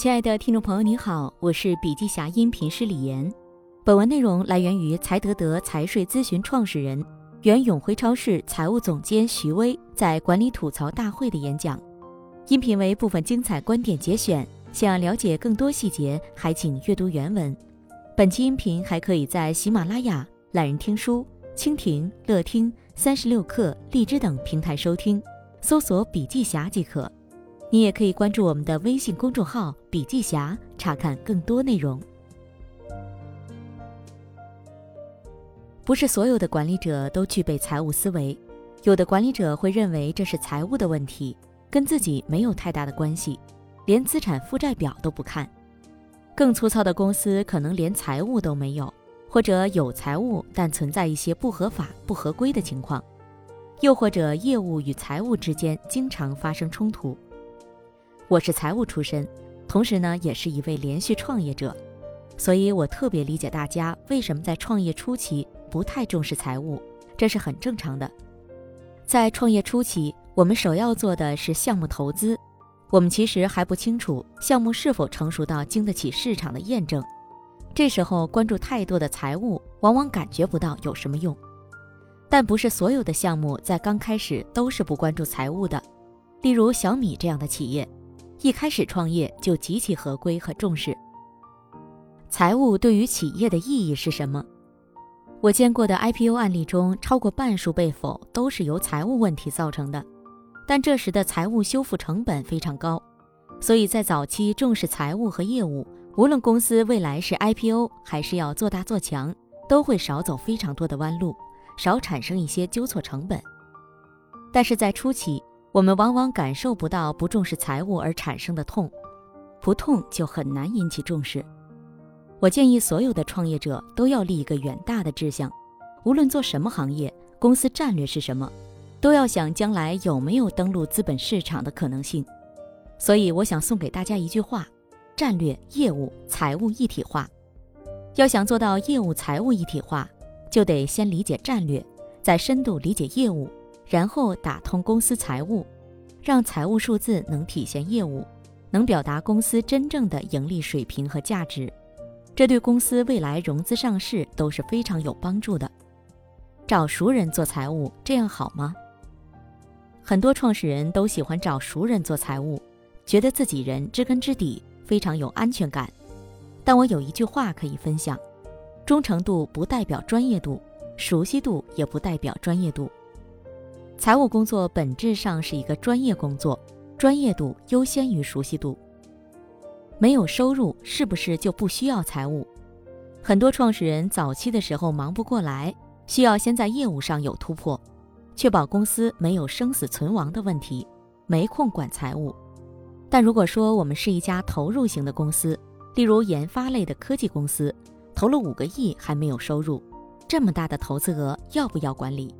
亲爱的听众朋友，你好，我是笔记侠音频师李岩。本文内容来源于财德德财税咨询创始人、原永辉超市财务总监徐威在管理吐槽大会的演讲。音频为部分精彩观点节选，想了解更多细节，还请阅读原文。本期音频还可以在喜马拉雅、懒人听书、蜻蜓、乐听、三十六课、荔枝等平台收听，搜索“笔记侠”即可。你也可以关注我们的微信公众号“笔记侠”，查看更多内容。不是所有的管理者都具备财务思维，有的管理者会认为这是财务的问题，跟自己没有太大的关系，连资产负债表都不看。更粗糙的公司可能连财务都没有，或者有财务但存在一些不合法、不合规的情况，又或者业务与财务之间经常发生冲突。我是财务出身，同时呢也是一位连续创业者，所以我特别理解大家为什么在创业初期不太重视财务，这是很正常的。在创业初期，我们首要做的是项目投资，我们其实还不清楚项目是否成熟到经得起市场的验证，这时候关注太多的财务，往往感觉不到有什么用。但不是所有的项目在刚开始都是不关注财务的，例如小米这样的企业。一开始创业就极其合规和重视。财务对于企业的意义是什么？我见过的 IPO 案例中，超过半数被否都是由财务问题造成的。但这时的财务修复成本非常高，所以在早期重视财务和业务，无论公司未来是 IPO 还是要做大做强，都会少走非常多的弯路，少产生一些纠错成本。但是在初期，我们往往感受不到不重视财务而产生的痛，不痛就很难引起重视。我建议所有的创业者都要立一个远大的志向，无论做什么行业，公司战略是什么，都要想将来有没有登陆资本市场的可能性。所以，我想送给大家一句话：战略、业务、财务一体化。要想做到业务、财务一体化，就得先理解战略，再深度理解业务。然后打通公司财务，让财务数字能体现业务，能表达公司真正的盈利水平和价值，这对公司未来融资上市都是非常有帮助的。找熟人做财务，这样好吗？很多创始人都喜欢找熟人做财务，觉得自己人知根知底，非常有安全感。但我有一句话可以分享：忠诚度不代表专业度，熟悉度也不代表专业度。财务工作本质上是一个专业工作，专业度优先于熟悉度。没有收入是不是就不需要财务？很多创始人早期的时候忙不过来，需要先在业务上有突破，确保公司没有生死存亡的问题，没空管财务。但如果说我们是一家投入型的公司，例如研发类的科技公司，投了五个亿还没有收入，这么大的投资额要不要管理？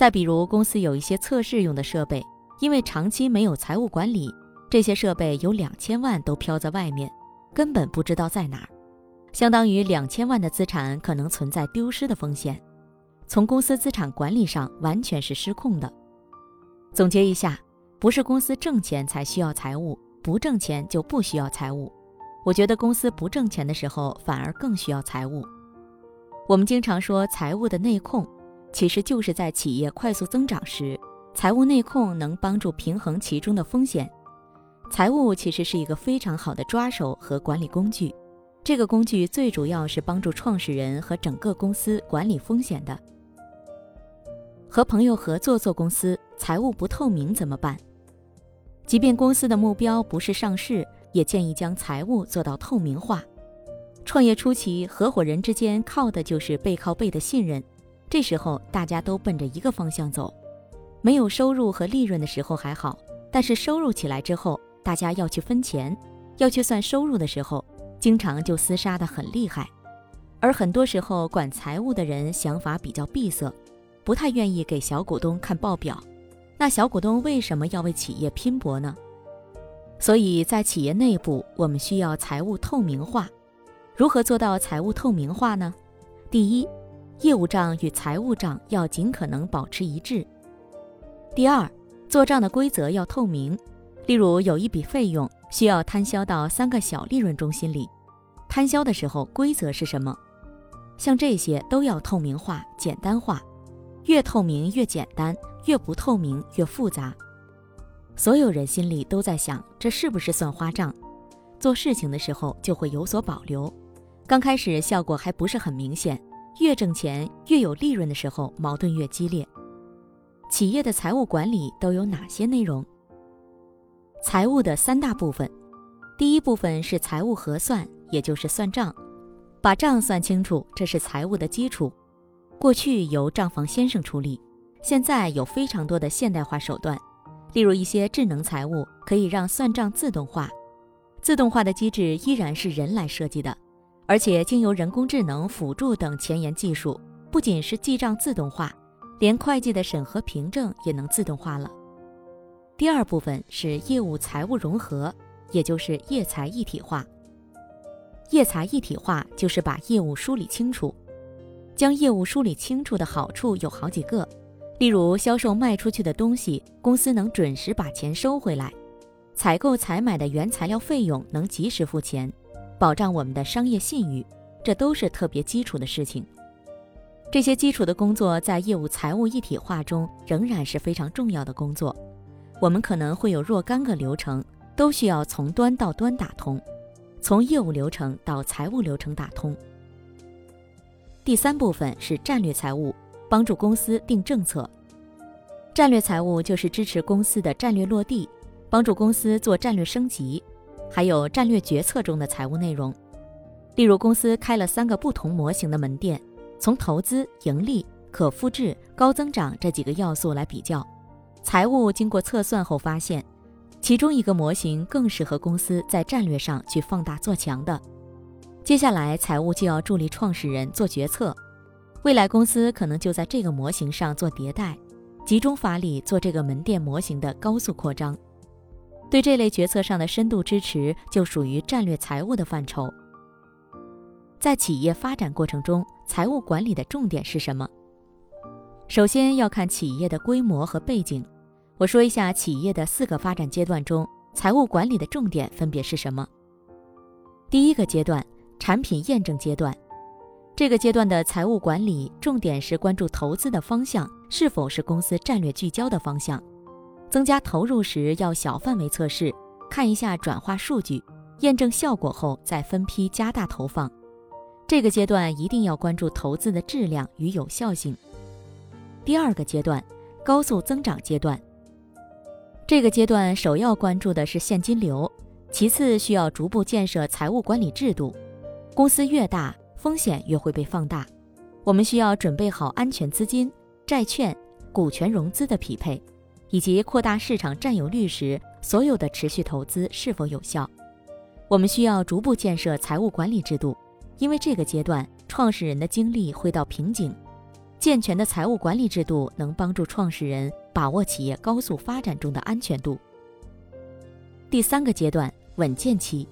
再比如，公司有一些测试用的设备，因为长期没有财务管理，这些设备有两千万都飘在外面，根本不知道在哪儿，相当于两千万的资产可能存在丢失的风险。从公司资产管理上完全是失控的。总结一下，不是公司挣钱才需要财务，不挣钱就不需要财务。我觉得公司不挣钱的时候反而更需要财务。我们经常说财务的内控。其实就是在企业快速增长时，财务内控能帮助平衡其中的风险。财务其实是一个非常好的抓手和管理工具。这个工具最主要是帮助创始人和整个公司管理风险的。和朋友合作做公司，财务不透明怎么办？即便公司的目标不是上市，也建议将财务做到透明化。创业初期，合伙人之间靠的就是背靠背的信任。这时候大家都奔着一个方向走，没有收入和利润的时候还好，但是收入起来之后，大家要去分钱，要去算收入的时候，经常就厮杀的很厉害。而很多时候管财务的人想法比较闭塞，不太愿意给小股东看报表。那小股东为什么要为企业拼搏呢？所以在企业内部，我们需要财务透明化。如何做到财务透明化呢？第一。业务账与财务账要尽可能保持一致。第二，做账的规则要透明。例如，有一笔费用，需要摊销到三个小利润中心里。摊销的时候规则是什么？像这些都要透明化、简单化，越透明越简单，越不透明越复杂。所有人心里都在想，这是不是算花账？做事情的时候就会有所保留。刚开始效果还不是很明显，越挣钱越有利润的时候，矛盾越激烈。企业的财务管理都有哪些内容？财务的三大部分，第一部分是财务核算，也就是算账。把账算清楚，这是财务的基础。过去由账房先生处理，现在有非常多的现代化手段，例如一些智能财务可以让算账自动化。自动化的机制依然是人来设计的，而且经由人工智能辅助等前沿技术，不仅是记账自动化，连会计的审核凭证也能自动化了。第二部分是业务财务融合，也就是业财一体化。业财一体化就是把业务梳理清楚，将业务梳理清楚的好处有好几个，例如销售卖出去的东西，公司能准时把钱收回来；采购采买的原材料费用能及时付钱，保障我们的商业信誉，这都是特别基础的事情。这些基础的工作在业务财务一体化中仍然是非常重要的工作。我们可能会有若干个流程，都需要从端到端打通。从业务流程到财务流程打通。第三部分是战略财务，帮助公司定政策。战略财务就是支持公司的战略落地，帮助公司做战略升级，还有战略决策中的财务内容。例如，公司开了三个不同模型的门店，从投资、盈利、可复制、高增长这几个要素来比较，财务经过测算后发现。其中一个模型更适合公司在战略上去放大做强的。接下来，财务就要助力创始人做决策。未来公司可能就在这个模型上做迭代，集中发力做这个门店模型的高速扩张。对这类决策上的深度支持，就属于战略财务的范畴。在企业发展过程中，财务管理的重点是什么？首先要看企业的规模和背景。我说一下企业的四个发展阶段中，财务管理的重点分别是什么？第一个阶段，产品验证阶段，这个阶段的财务管理重点是关注投资的方向是否是公司战略聚焦的方向。增加投入时要小范围测试，看一下转化数据，验证效果后再分批加大投放。这个阶段一定要关注投资的质量与有效性。第二个阶段，高速增长阶段。这个阶段首要关注的是现金流，其次需要逐步建设财务管理制度。公司越大，风险越会被放大，我们需要准备好安全资金、债券、股权融资的匹配，以及扩大市场占有率时所有的持续投资是否有效。我们需要逐步建设财务管理制度，因为这个阶段创始人的精力会到瓶颈。健全的财务管理制度能帮助创始人把握企业高速发展中的安全度。第三个阶段稳健期，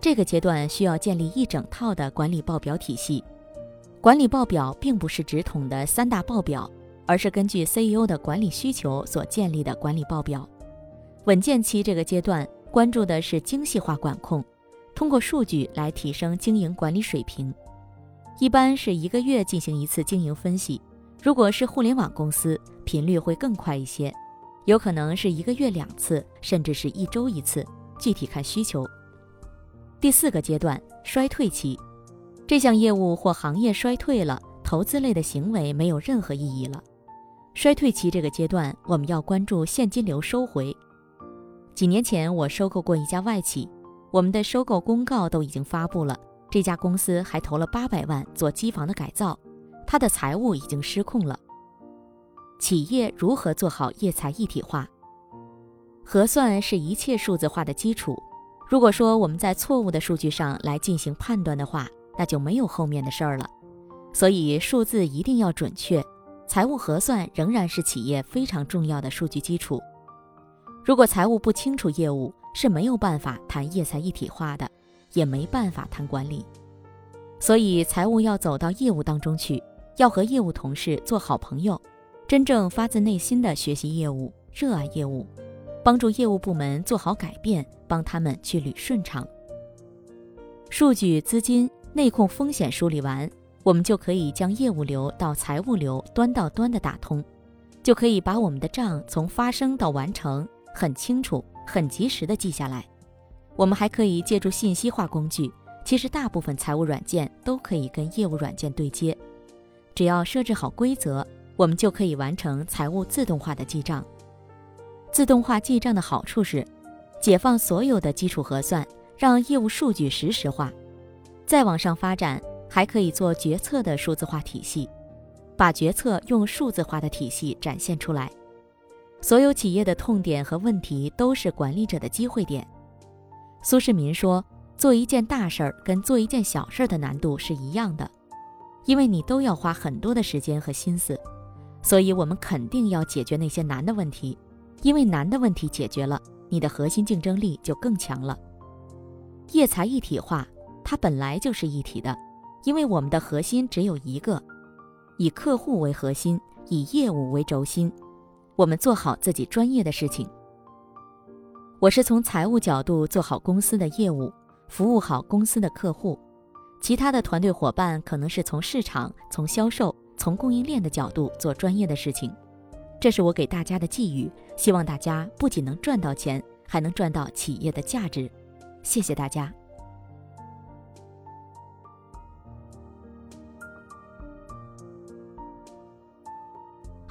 这个阶段需要建立一整套的管理报表体系。管理报表并不是直统的三大报表，而是根据 CEO 的管理需求所建立的管理报表。稳健期这个阶段关注的是精细化管控，通过数据来提升经营管理水平。一般是一个月进行一次经营分析，如果是互联网公司，频率会更快一些，有可能是一个月两次，甚至是一周一次，具体看需求。第四个阶段衰退期，这项业务或行业衰退了，投资类的行为没有任何意义了。衰退期这个阶段，我们要关注现金流收回。几年前我收购过一家外企，我们的收购公告都已经发布了。这家公司还投了八百万做机房的改造，它的财务已经失控了。企业如何做好业财一体化？核算是一切数字化的基础。如果说我们在错误的数据上来进行判断的话，那就没有后面的事儿了。所以数字一定要准确，财务核算仍然是企业非常重要的数据基础。如果财务不清楚业务，是没有办法谈业财一体化的。也没办法谈管理，所以财务要走到业务当中去，要和业务同事做好朋友，真正发自内心的学习业务，热爱业务，帮助业务部门做好改变，帮他们去捋顺畅。数据、资金、内控、风险梳理完，我们就可以将业务流到财务流端到端的打通，就可以把我们的账从发生到完成很清楚、很及时的记下来。我们还可以借助信息化工具，其实大部分财务软件都可以跟业务软件对接，只要设置好规则，我们就可以完成财务自动化的记账。自动化记账的好处是，解放所有的基础核算，让业务数据实时化。再往上发展，还可以做决策的数字化体系，把决策用数字化的体系展现出来。所有企业的痛点和问题都是管理者的机会点。苏世民说：“做一件大事儿跟做一件小事儿的难度是一样的，因为你都要花很多的时间和心思，所以我们肯定要解决那些难的问题，因为难的问题解决了，你的核心竞争力就更强了。业财一体化，它本来就是一体的，因为我们的核心只有一个，以客户为核心，以业务为轴心，我们做好自己专业的事情。”我是从财务角度做好公司的业务，服务好公司的客户；其他的团队伙伴可能是从市场、从销售、从供应链的角度做专业的事情。这是我给大家的寄语，希望大家不仅能赚到钱，还能赚到企业的价值。谢谢大家。